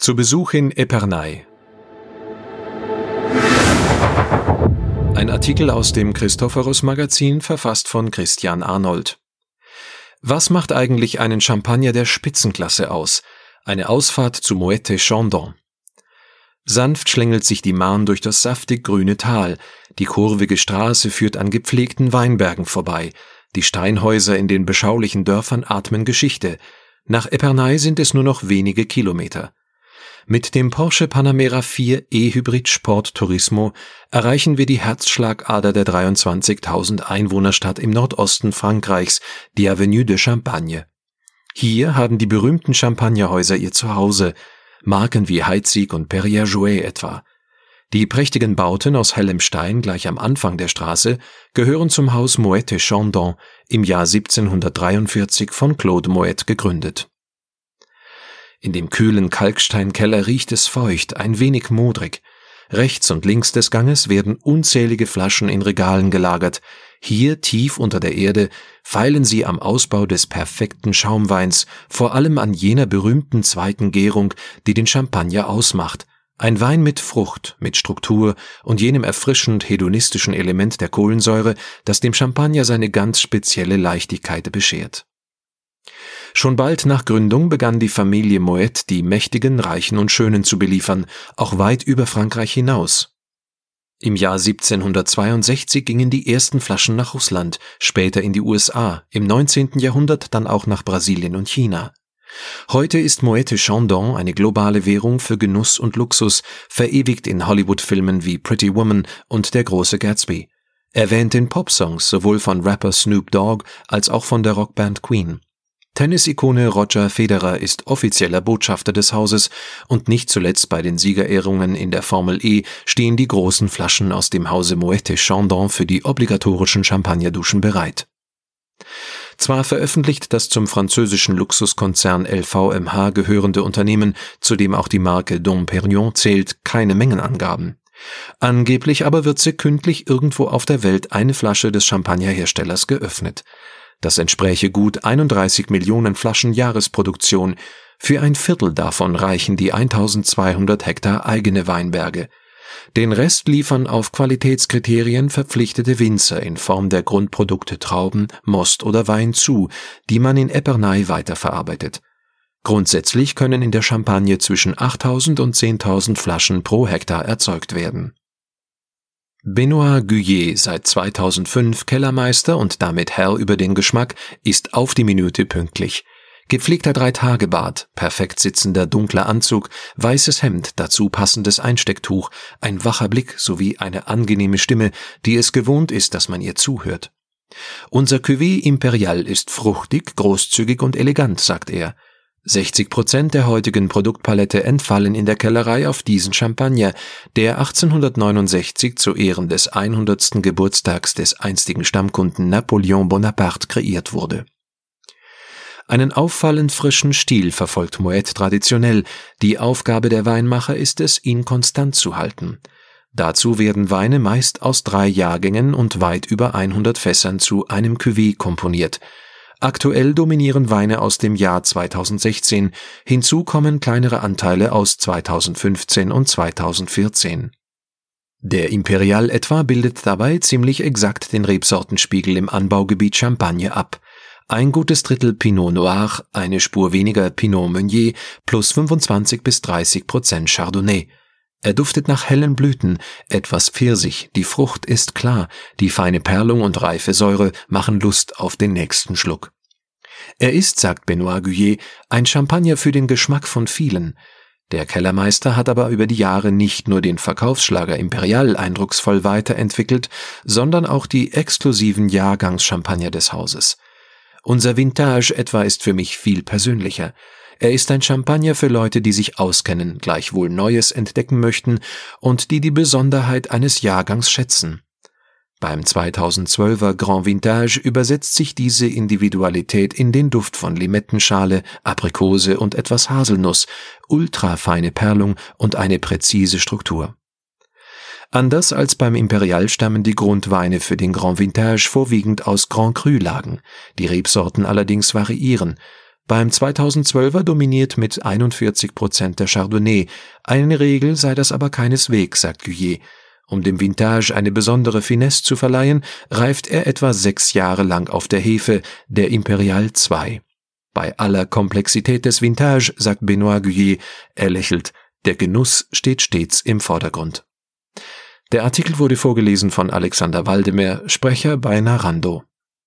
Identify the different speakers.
Speaker 1: Zu Besuch in Epernay. Ein Artikel aus dem Christophorus Magazin, verfasst von Christian Arnold. Was macht eigentlich einen Champagner der Spitzenklasse aus? Eine Ausfahrt zu Moette Chandon. Sanft schlängelt sich die Marne durch das saftig grüne Tal, die kurvige Straße führt an gepflegten Weinbergen vorbei, die Steinhäuser in den beschaulichen Dörfern atmen Geschichte, nach Epernay sind es nur noch wenige Kilometer. Mit dem Porsche Panamera 4 E-Hybrid Sport Turismo erreichen wir die Herzschlagader der 23.000 Einwohnerstadt im Nordosten Frankreichs, die Avenue de Champagne. Hier haben die berühmten Champagnerhäuser ihr Zuhause, Marken wie Heidsieck und Perrier Jouet etwa. Die prächtigen Bauten aus hellem Stein gleich am Anfang der Straße gehören zum Haus Moette Chandon, im Jahr 1743 von Claude Moët gegründet in dem kühlen Kalksteinkeller riecht es feucht, ein wenig modrig. Rechts und links des Ganges werden unzählige Flaschen in Regalen gelagert. Hier tief unter der Erde feilen sie am Ausbau des perfekten Schaumweins, vor allem an jener berühmten zweiten Gärung, die den Champagner ausmacht. Ein Wein mit Frucht, mit Struktur und jenem erfrischend hedonistischen Element der Kohlensäure, das dem Champagner seine ganz spezielle Leichtigkeit beschert. Schon bald nach Gründung begann die Familie Moet die Mächtigen, Reichen und Schönen zu beliefern, auch weit über Frankreich hinaus. Im Jahr 1762 gingen die ersten Flaschen nach Russland, später in die USA, im 19. Jahrhundert dann auch nach Brasilien und China. Heute ist Moët Chandon eine globale Währung für Genuss und Luxus, verewigt in Hollywood-Filmen wie Pretty Woman und Der große Gatsby. Erwähnt in Popsongs sowohl von Rapper Snoop Dogg als auch von der Rockband Queen. Tennisikone Roger Federer ist offizieller Botschafter des Hauses und nicht zuletzt bei den Siegerehrungen in der Formel E stehen die großen Flaschen aus dem Hause Moët Chandon für die obligatorischen Champagnerduschen bereit. Zwar veröffentlicht das zum französischen Luxuskonzern LVMH gehörende Unternehmen, zu dem auch die Marke Dom Perignon zählt, keine Mengenangaben. Angeblich aber wird sekündlich irgendwo auf der Welt eine Flasche des Champagnerherstellers geöffnet. Das entspräche gut 31 Millionen Flaschen Jahresproduktion, für ein Viertel davon reichen die 1200 Hektar eigene Weinberge. Den Rest liefern auf Qualitätskriterien verpflichtete Winzer in Form der Grundprodukte Trauben, Most oder Wein zu, die man in Epernay weiterverarbeitet. Grundsätzlich können in der Champagne zwischen 8000 und 10.000 Flaschen pro Hektar erzeugt werden Benoit Guyet, seit 2005 Kellermeister und damit Herr über den Geschmack, ist auf die Minute pünktlich. Gepflegter Dreitagebart, perfekt sitzender dunkler Anzug, weißes Hemd, dazu passendes Einstecktuch, ein wacher Blick sowie eine angenehme Stimme, die es gewohnt ist, dass man ihr zuhört. Unser Cuvée Imperial ist fruchtig, großzügig und elegant, sagt er. 60 Prozent der heutigen Produktpalette entfallen in der Kellerei auf diesen Champagner, der 1869 zu Ehren des 100. Geburtstags des einstigen Stammkunden Napoleon Bonaparte kreiert wurde. Einen auffallend frischen Stil verfolgt Moet traditionell, die Aufgabe der Weinmacher ist es, ihn konstant zu halten. Dazu werden Weine meist aus drei Jahrgängen und weit über 100 Fässern zu einem Cuvée komponiert – Aktuell dominieren Weine aus dem Jahr 2016, hinzu kommen kleinere Anteile aus 2015 und 2014. Der Imperial etwa bildet dabei ziemlich exakt den Rebsortenspiegel im Anbaugebiet Champagne ab. Ein gutes Drittel Pinot Noir, eine Spur weniger Pinot Meunier plus 25 bis 30 Prozent Chardonnay. Er duftet nach hellen Blüten, etwas Pfirsich, die Frucht ist klar, die feine Perlung und reife Säure machen Lust auf den nächsten Schluck. Er ist, sagt Benoit Guyet, ein Champagner für den Geschmack von vielen. Der Kellermeister hat aber über die Jahre nicht nur den Verkaufsschlager Imperial eindrucksvoll weiterentwickelt, sondern auch die exklusiven Jahrgangschampagner des Hauses. Unser Vintage etwa ist für mich viel persönlicher. Er ist ein Champagner für Leute, die sich auskennen, gleichwohl Neues entdecken möchten und die die Besonderheit eines Jahrgangs schätzen. Beim 2012er Grand Vintage übersetzt sich diese Individualität in den Duft von Limettenschale, Aprikose und etwas Haselnuss, ultrafeine Perlung und eine präzise Struktur. Anders als beim Imperial stammen die Grundweine für den Grand Vintage vorwiegend aus Grand Cru Lagen, die Rebsorten allerdings variieren, Beim 2012er dominiert mit 41 Prozent der Chardonnay. Eine Regel sei das aber keineswegs, sagt Guyet. Um dem Vintage eine besondere Finesse zu verleihen, reift er etwa sechs Jahre lang auf der Hefe, der Imperial 2. Bei aller Komplexität des Vintage, sagt Benoit Guyet, er lächelt, der Genuss steht stets im Vordergrund. Der Artikel wurde vorgelesen von Alexander Waldemer, Sprecher bei Narando.